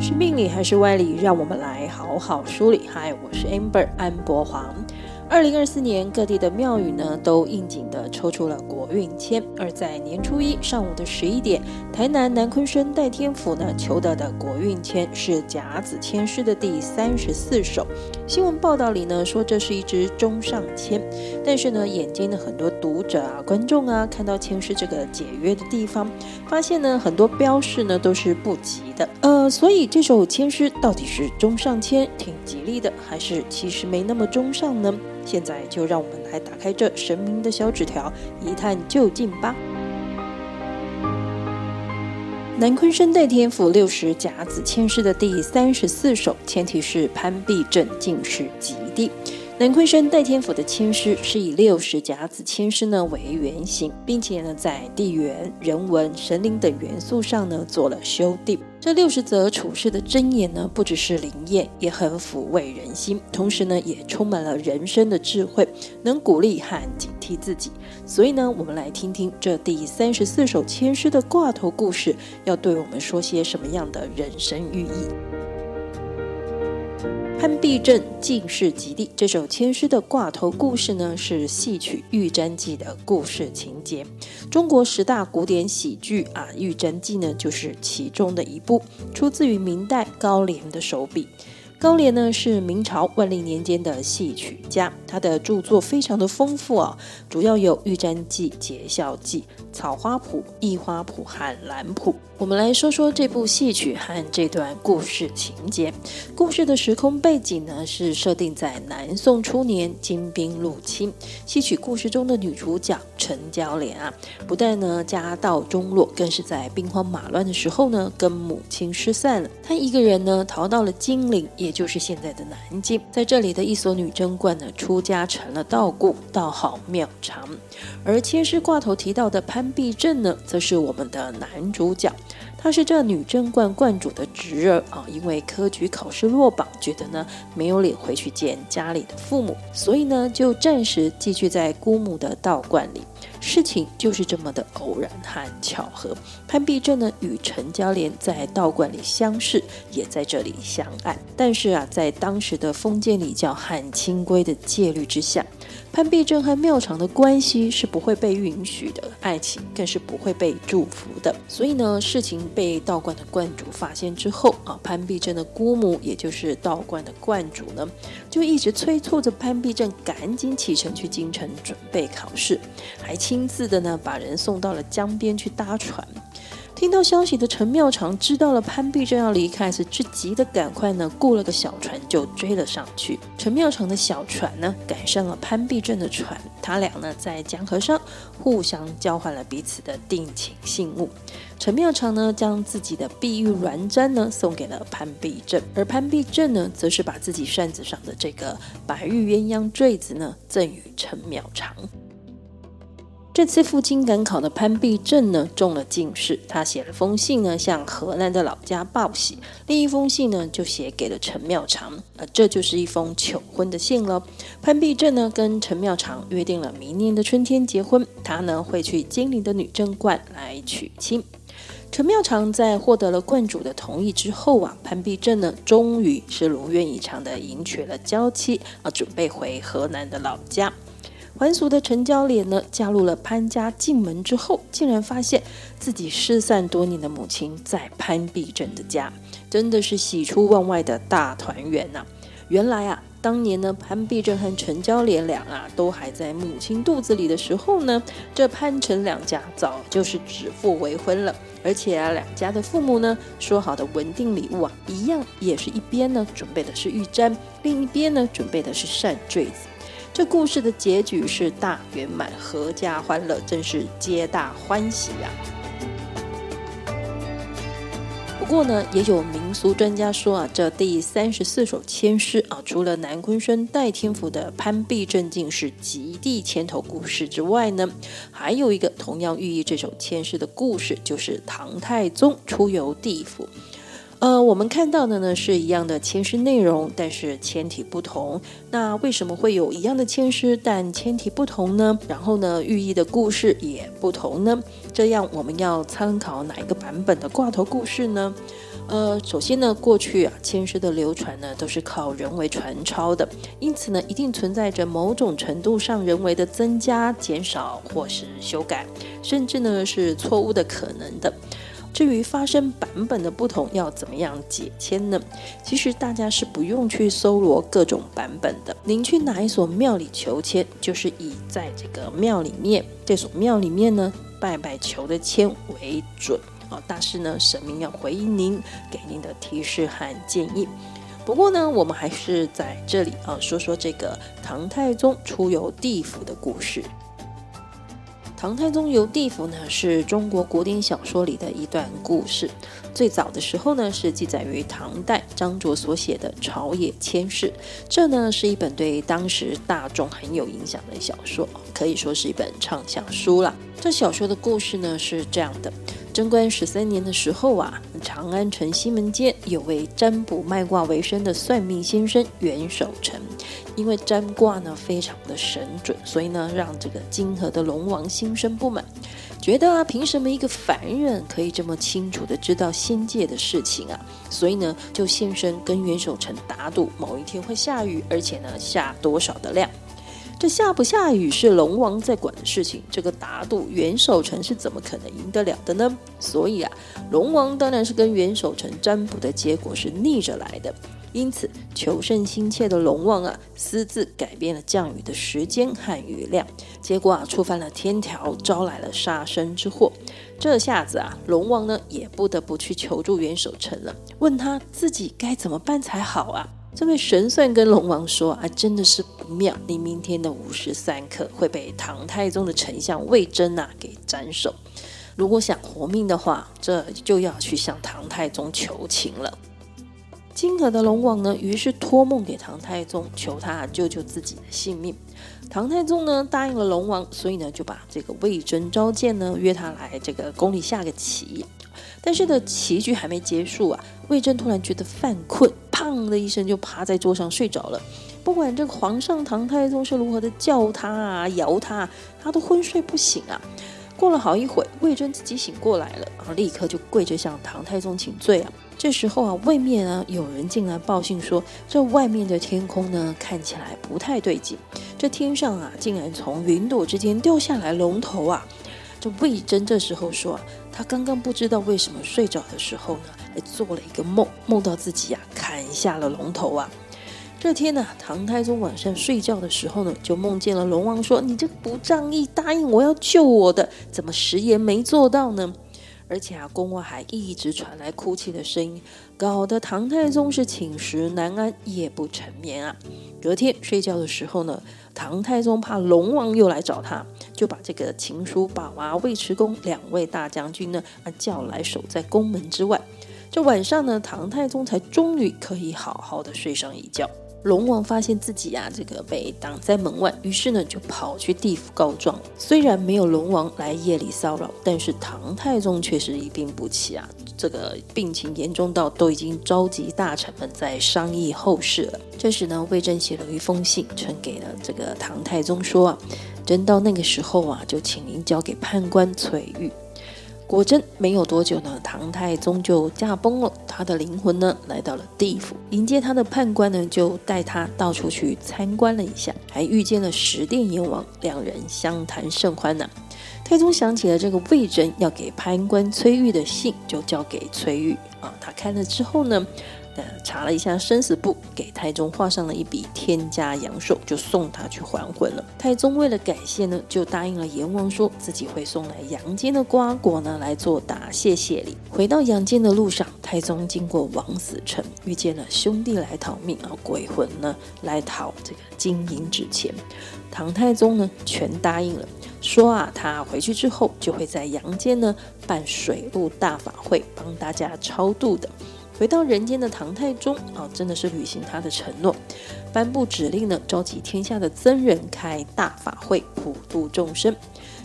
是命理还是歪理？让我们来好好梳理。嗨，我是 Amber 安博黄。二零二四年各地的庙宇呢，都应景地抽出了国运签。而在年初一上午的十一点，台南南鲲鯓代天府呢求得的国运签是甲子签诗的第三十四首。新闻报道里呢说这是一支中上签，但是呢眼尖的很多读者啊、观众啊，看到签诗这个解约的地方，发现呢很多标示呢都是不吉的。呃，所以这首签诗到底是中上签，挺吉利的，还是其实没那么中上呢？现在就让我们来打开这神明的小纸条，一探究竟吧。南昆生代天府六十甲子签诗的第三十四首，前提是潘必正进士及第。南昆生代天府的签诗是以六十甲子签诗呢为原型，并且呢在地缘、人文、神灵等元素上呢做了修订。这六十则处世的箴言呢，不只是灵验，也很抚慰人心，同时呢也充满了人生的智慧，能鼓励和警惕自己。所以呢，我们来听听这第三十四首签诗的挂头故事，要对我们说些什么样的人生寓意。潘必正进士及第这首千诗的挂头故事呢，是戏曲《玉簪记》的故事情节。中国十大古典喜剧啊，《玉簪记》呢就是其中的一部，出自于明代高廉的手笔。高廉呢是明朝万历年间的戏曲家，他的著作非常的丰富啊，主要有《玉簪记》《节孝记》《草花谱》《异花谱》和《兰谱》。我们来说说这部戏曲和这段故事情节。故事的时空背景呢是设定在南宋初年，金兵入侵。戏曲故事中的女主角陈娇莲啊，不但呢家道中落，更是在兵荒马乱的时候呢跟母亲失散了。她一个人呢逃到了金陵，也就是现在的南京。在这里的一所女贞观呢出家成了道姑，道号妙常。而签诗挂头提到的潘必正呢，则是我们的男主角。他是这女贞观观主的侄儿啊，因为科举考试落榜，觉得呢没有脸回去见家里的父母，所以呢就暂时寄居在姑母的道观里。事情就是这么的偶然和巧合。潘必正呢与陈娇莲在道观里相识，也在这里相爱。但是啊，在当时的封建礼教和清规的戒律之下，潘必正和妙常的关系是不会被允许的，爱情更是不会被祝福的。所以呢，事情被道观的观主发现之后啊，潘必正的姑母，也就是道观的观主呢，就一直催促着潘必正赶紧启程去京城准备考试，还亲自的呢把人送到了江边去搭船。听到消息的陈妙常知道了潘必正要离开，是之急的赶快呢雇了个小船就追了上去。陈妙常的小船呢赶上了潘必正的船，他俩呢在江河上互相交换了彼此的定情信物。陈妙常呢将自己的碧玉鸾簪呢送给了潘必正，而潘必正呢则是把自己扇子上的这个白玉鸳鸯坠子呢赠予陈妙常。这次赴京赶考的潘必正呢中了进士，他写了封信呢向河南的老家报喜，另一封信呢就写给了陈妙常，呃，这就是一封求婚的信了。潘必正呢跟陈妙常约定了明年的春天结婚，他呢会去金陵的女贞观来娶亲。陈妙常在获得了观主的同意之后啊，潘必正呢终于是如愿以偿的迎娶了娇妻，啊，准备回河南的老家。还俗的陈娇莲呢，加入了潘家进门之后，竟然发现自己失散多年的母亲在潘碧珍的家，真的是喜出望外的大团圆呐！原来啊，当年呢，潘碧珍和陈娇莲俩啊，都还在母亲肚子里的时候呢，这潘陈两家早就是指腹为婚了，而且啊，两家的父母呢，说好的文定礼物啊，一样也是一边呢准备的是玉簪，另一边呢准备的是扇坠子。这故事的结局是大圆满，阖家欢乐，真是皆大欢喜呀、不过呢，也有民俗专家说啊，这第三十四首签诗啊，除了南昆生代天府的潘必正进士及第签头故事之外呢，还有一个同样寓意这首签诗的故事，就是唐太宗出游地府。呃，我们看到的呢是一样的签诗内容，但是签体不同。那为什么会有一样的签诗，但签体不同呢？然后呢，寓意的故事也不同呢？这样我们要参考哪一个版本的挂头故事呢？呃，首先呢，过去啊，签诗的流传呢都是靠人为传抄的，因此呢，一定存在着某种程度上人为的增加、减少或是修改，甚至呢是错误的可能的。至于发生版本的不同，要怎么样解签呢？其实大家是不用去搜罗各种版本的。您去哪一所庙里求签，就是以在这个庙里面，这所庙里面呢拜拜求的签为准啊。大师呢，神明要回应您，给您的提示和建议。不过呢，我们还是在这里啊说说这个唐太宗出游地府的故事。唐太宗游地府呢，是中国古典小说里的一段故事。最早的时候呢，是记载于唐代张卓所写的《朝野千事》，这呢是一本对当时大众很有影响的小说，可以说是一本畅销书了。这小说的故事呢是这样的。贞观十三年的时候啊，长安城西门街有位占卜卖卦为生的算命先生袁守诚，因为占卦呢非常的神准，所以呢让这个泾河的龙王心生不满，觉得啊凭什么一个凡人可以这么清楚的知道仙界的事情啊？所以呢就现身跟袁守诚打赌，某一天会下雨，而且呢下多少的量。这下不下雨是龙王在管的事情，这个打赌袁守诚是怎么可能赢得了的呢？所以啊，龙王当然是跟袁守诚占卜的结果是逆着来的。因此，求胜心切的龙王啊，私自改变了降雨的时间和雨量，结果啊，触犯了天条，招来了杀身之祸。这下子啊，龙王呢也不得不去求助袁守诚了，问他自己该怎么办才好啊。这位神算跟龙王说：“啊，真的是不妙！你明天的午时三刻会被唐太宗的丞相魏征啊给斩首。如果想活命的话，这就要去向唐太宗求情了。”金河的龙王呢，于是托梦给唐太宗，求他救救自己的性命。唐太宗呢答应了龙王，所以呢就把这个魏征召见呢，约他来这个宫里下个棋。但是呢，棋局还没结束啊，魏征突然觉得犯困。砰的一声，就趴在桌上睡着了。不管这个皇上唐太宗是如何的叫他啊、摇他，他都昏睡不醒啊。过了好一会，魏征自己醒过来了，然后立刻就跪着向唐太宗请罪啊。这时候啊，外面啊有人进来报信说，这外面的天空呢看起来不太对劲，这天上啊竟然从云朵之间掉下来龙头啊。这魏征这时候说，他刚刚不知道为什么睡着的时候呢，还做了一个梦，梦到自己呀、啊、砍下了龙头啊。这天呢、唐太宗晚上睡觉的时候呢，就梦见了龙王说：“你这个不仗义，答应我要救我的，怎么食言没做到呢？”而且啊，宫外还一直传来哭泣的声音，搞得唐太宗是寝食难安，夜不成眠啊。隔天睡觉的时候呢，唐太宗怕龙王又来找他，就把这个秦叔宝啊、尉迟恭两位大将军呢啊叫来守在宫门之外。这晚上呢，唐太宗才终于可以好好的睡上一觉。龙王发现自己、啊，这个被挡在门外，于是呢就跑去地府告状。虽然没有龙王来夜里骚扰，但是唐太宗却是一病不起啊。这个病情严重到都已经召集大臣们在商议后事了。这时呢，魏征写了一封信呈给了这个唐太宗，说啊，真到那个时候啊，就请您交给判官崔玉。果真没有多久呢，唐太宗就驾崩了。他的灵魂呢，来到了地府，迎接他的判官呢，就带他到处去参观了一下，还遇见了十殿阎王，两人相谈甚欢呢、太宗想起了这个魏征要给判官崔玉的信，就交给崔玉啊。他看了之后呢，查了一下生死簿，给太宗画上了一笔天价阳寿，就送他去还魂了。太宗为了感谢呢，就答应了阎王，说自己会送来阳间的瓜果呢，来做答谢谢礼。回到阳间的路上，太宗经过王死城，遇见了兄弟来讨命啊，鬼魂呢来讨这个金银纸钱。唐太宗呢全答应了，说啊，他回去之后就会在阳间呢办水陆大法会，帮大家超度的。回到人间的唐太宗啊，真的是履行他的承诺，颁布指令呢，召集天下的僧人开大法会，普度众生。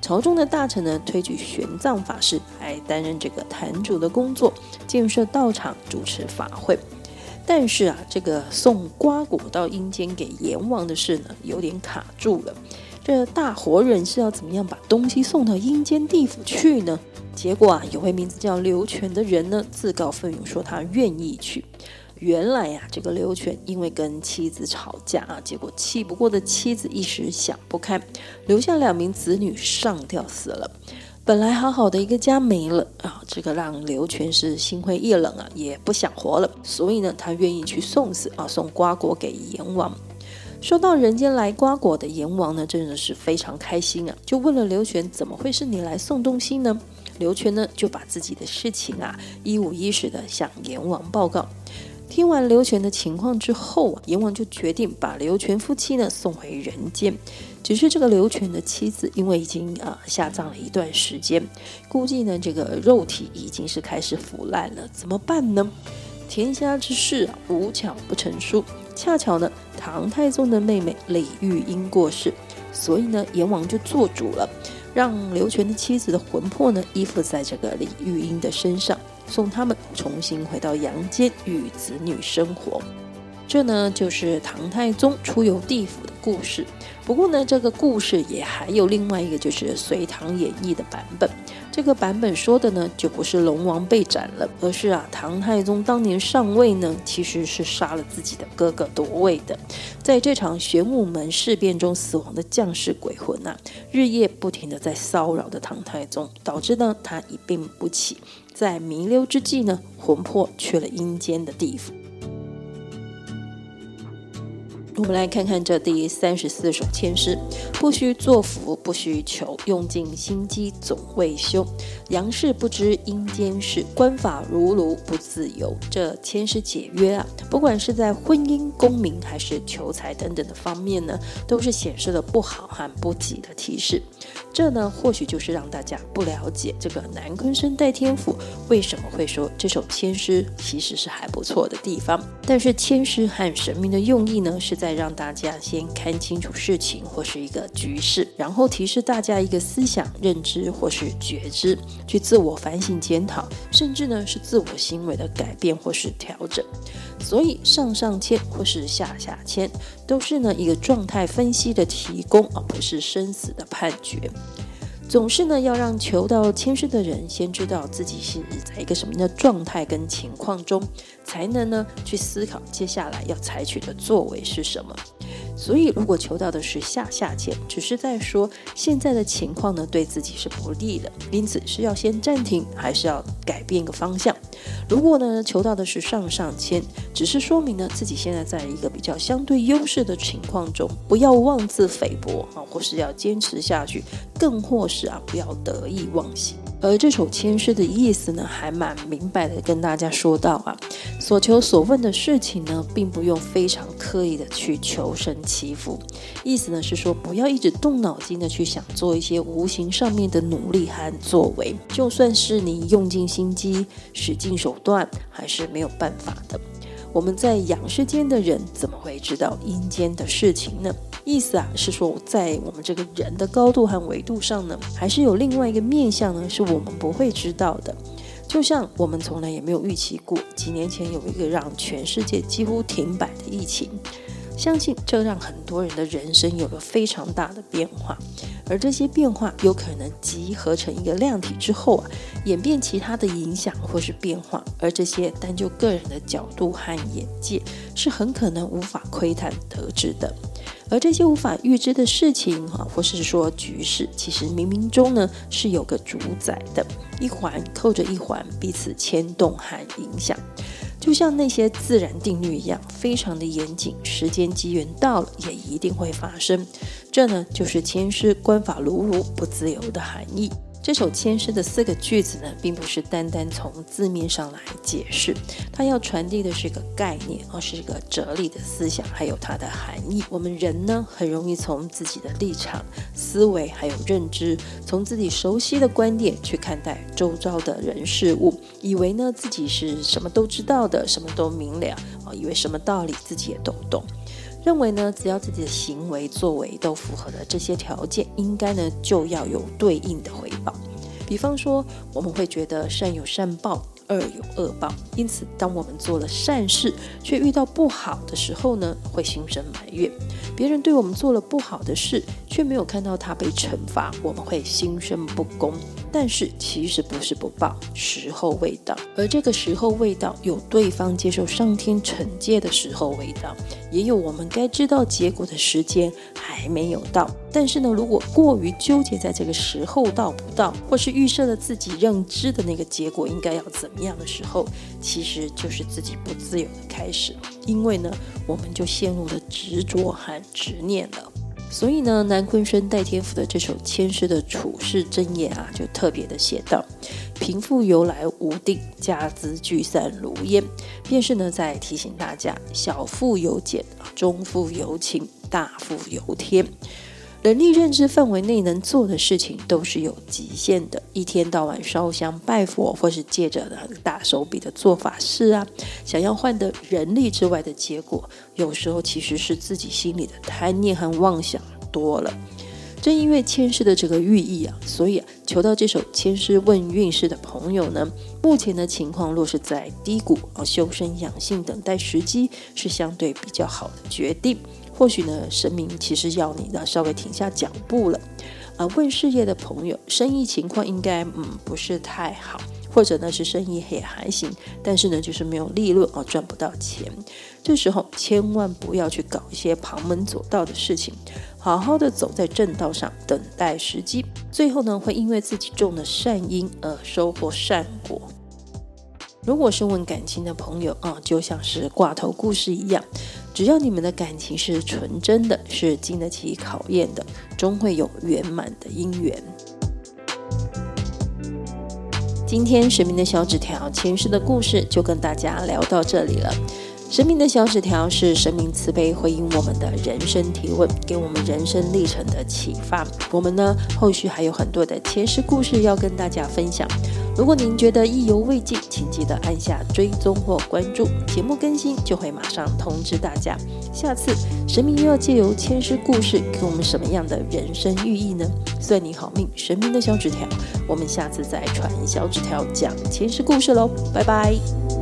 朝中的大臣呢，推举玄奘法师来担任这个坛主的工作，建设道场，主持法会。但是啊，这个送瓜果到阴间给阎王的事呢，有点卡住了。这大活人是要怎么样把东西送到阴间地府去呢？结果啊，有位名字叫刘全的人呢，自告奋勇说他愿意去。原来呀、这个刘全因为跟妻子吵架啊，结果气不过的妻子一时想不开，留下两名子女上吊死了。本来好好的一个家没了啊，这个让刘全是心灰意冷啊，也不想活了。所以呢，他愿意去送死啊，送瓜果给阎王。收到人间来瓜果的阎王呢，真的是非常开心啊，就问了刘全，怎么会是你来送东西呢？刘全呢，就把自己的事情啊，一五一十的向阎王报告。听完刘全的情况之后啊，阎王就决定把刘全夫妻呢送回人间。只是这个刘全的妻子因为已经啊下葬了一段时间，估计呢这个肉体已经是开始腐烂了，怎么办呢？天下之事啊，无巧不成书，恰巧呢唐太宗的妹妹李玉英过世，所以呢阎王就做主了，让刘全的妻子的魂魄呢依附在这个李玉英的身上。送他们重新回到阳间与子女生活，这呢就是唐太宗出游地府的故事。不过呢，这个故事也还有另外一个，就是《隋唐演义》的版本。这个版本说的呢，就不是龙王被斩了，而是啊，唐太宗当年上位呢，其实是杀了自己的哥哥夺位的。在这场玄武门事变中死亡的将士鬼魂呐、啊，日夜不停地在骚扰的唐太宗，导致呢他一病不起。在弥留之际呢，魂魄去了阴间的地府。我们来看看这第三十四首签诗：不须作福，不须求，用尽心机总未休。阳世不知阴间事，官法如炉不自由。这签诗解约啊，不管是在婚姻、功名还是求财等等的方面呢，都是显示了不好和不吉的提示。这呢，或许就是让大家不了解这个南昆生代天府为什么会说这首签诗其实是还不错的地方。但是签诗和神明的用意呢，是再让大家先看清楚事情或是一个局势，然后提示大家一个思想认知或是觉知，去自我反省检讨，甚至呢是自我行为的改变或是调整。所以上上签或是下下签，都是呢一个状态分析的提供，而不是生死的判决。总是呢要让求到签诗的人先知道自己是在一个什么样的状态跟情况中，才能呢去思考接下来要采取的作为是什么。所以，如果求到的是下下签，只是在说现在的情况呢对自己是不利的，因此是要先暂停，还是要改变一个方向？如果呢求到的是上上签，只是说明呢自己现在在一个比较相对优势的情况中，不要妄自菲薄啊，或是要坚持下去，更或是啊不要得意忘形。而这首签诗的意思呢，还蛮明白的，跟大家说到啊，所求所问的事情呢，并不用非常刻意的去求神祈福，意思呢是说，不要一直动脑筋的去想做一些无形上面的努力和作为，就算是你用尽心机、使尽手段，还是没有办法的。我们在阳世间的人，怎么会知道阴间的事情呢？意思啊，是说在我们这个人的高度和维度上呢，还是有另外一个面向呢，是我们不会知道的。就像我们从来也没有预期过，几年前有一个让全世界几乎停摆的疫情。相信这让很多人的人生有了非常大的变化，而这些变化有可能集合成一个量体之后啊，演变其他的影响或是变化，而这些单就个人的角度和眼界是很可能无法窥探得知的，而这些无法预知的事情哈，或是说局势，其实冥冥中呢是有个主宰的，一环扣着一环，彼此牵动和影响。就像那些自然定律一样，非常的严谨，时间机缘到了，也一定会发生。这呢，就是千师观法如炉，不自由”的含义。这首签诗的四个句子呢，并不是单单从字面上来解释，它要传递的是一个概念，而是一个哲理的思想，还有它的含义。我们人呢，很容易从自己的立场、思维还有认知，从自己熟悉的观点去看待周遭的人事物，以为呢自己是什么都知道的，什么都明了啊，以为什么道理自己也都懂。认为呢，只要自己的行为作为都符合了这些条件，应该呢就要有对应的回报。比方说，我们会觉得善有善报。恶有恶报，因此，当我们做了善事，却遇到不好的时候呢，会心生埋怨；别人对我们做了不好的事，却没有看到他被惩罚，我们会心生不公。但是，其实不是不报，时候未到。而这个时候未到，有对方接受上天惩戒的时候未到，也有我们该知道结果的时间还没有到。但是呢，如果过于纠结在这个时候到不到，或是预设了自己认知的那个结果应该要怎么样的时候，其实就是自己不自由的开始。因为呢，我们就陷入了执着和执念了。所以呢，南昆生代天府的这首千诗的处世真言啊，就特别的写道：贫富由来无定，家资聚散如烟。便是呢，在提醒大家，小富由俭，中富由勤，大富由天。能力认知范围内能做的事情都是有极限的，一天到晚烧香拜佛，或是借着大手笔的做法事啊，想要换得人力之外的结果，有时候其实是自己心里的贪念和妄想多了。正因为签诗的这个寓意啊，所以啊，求到这首千诗问运势的朋友呢，目前的情况若是在低谷啊，修身养性，等待时机是相对比较好的决定。或许呢，神明其实要你呢稍微停下脚步了。啊，问事业的朋友，生意情况应该嗯不是太好，或者呢是生意也还行，但是呢就是没有利润啊，赚不到钱。这时候千万不要去搞一些旁门左道的事情，好好的走在正道上，等待时机。最后呢会因为自己种的善因而收获善果。如果是问感情的朋友啊，就像是挂头故事一样。只要你们的感情是纯真的，是经得起考验的，终会有圆满的姻缘。今天神明的小纸条前世的故事就跟大家聊到这里了。神明的小纸条是神明慈悲回应我们的人生提问，给我们人生历程的启发。我们呢，后续还有很多的前世故事要跟大家分享。如果您觉得意犹未尽，请记得按下追踪或关注，节目更新就会马上通知大家。下次神明又要借由千诗故事给我们什么样的人生寓意呢？算你好命，神明的小纸条，我们下次再传小纸条讲千诗故事喽，拜拜。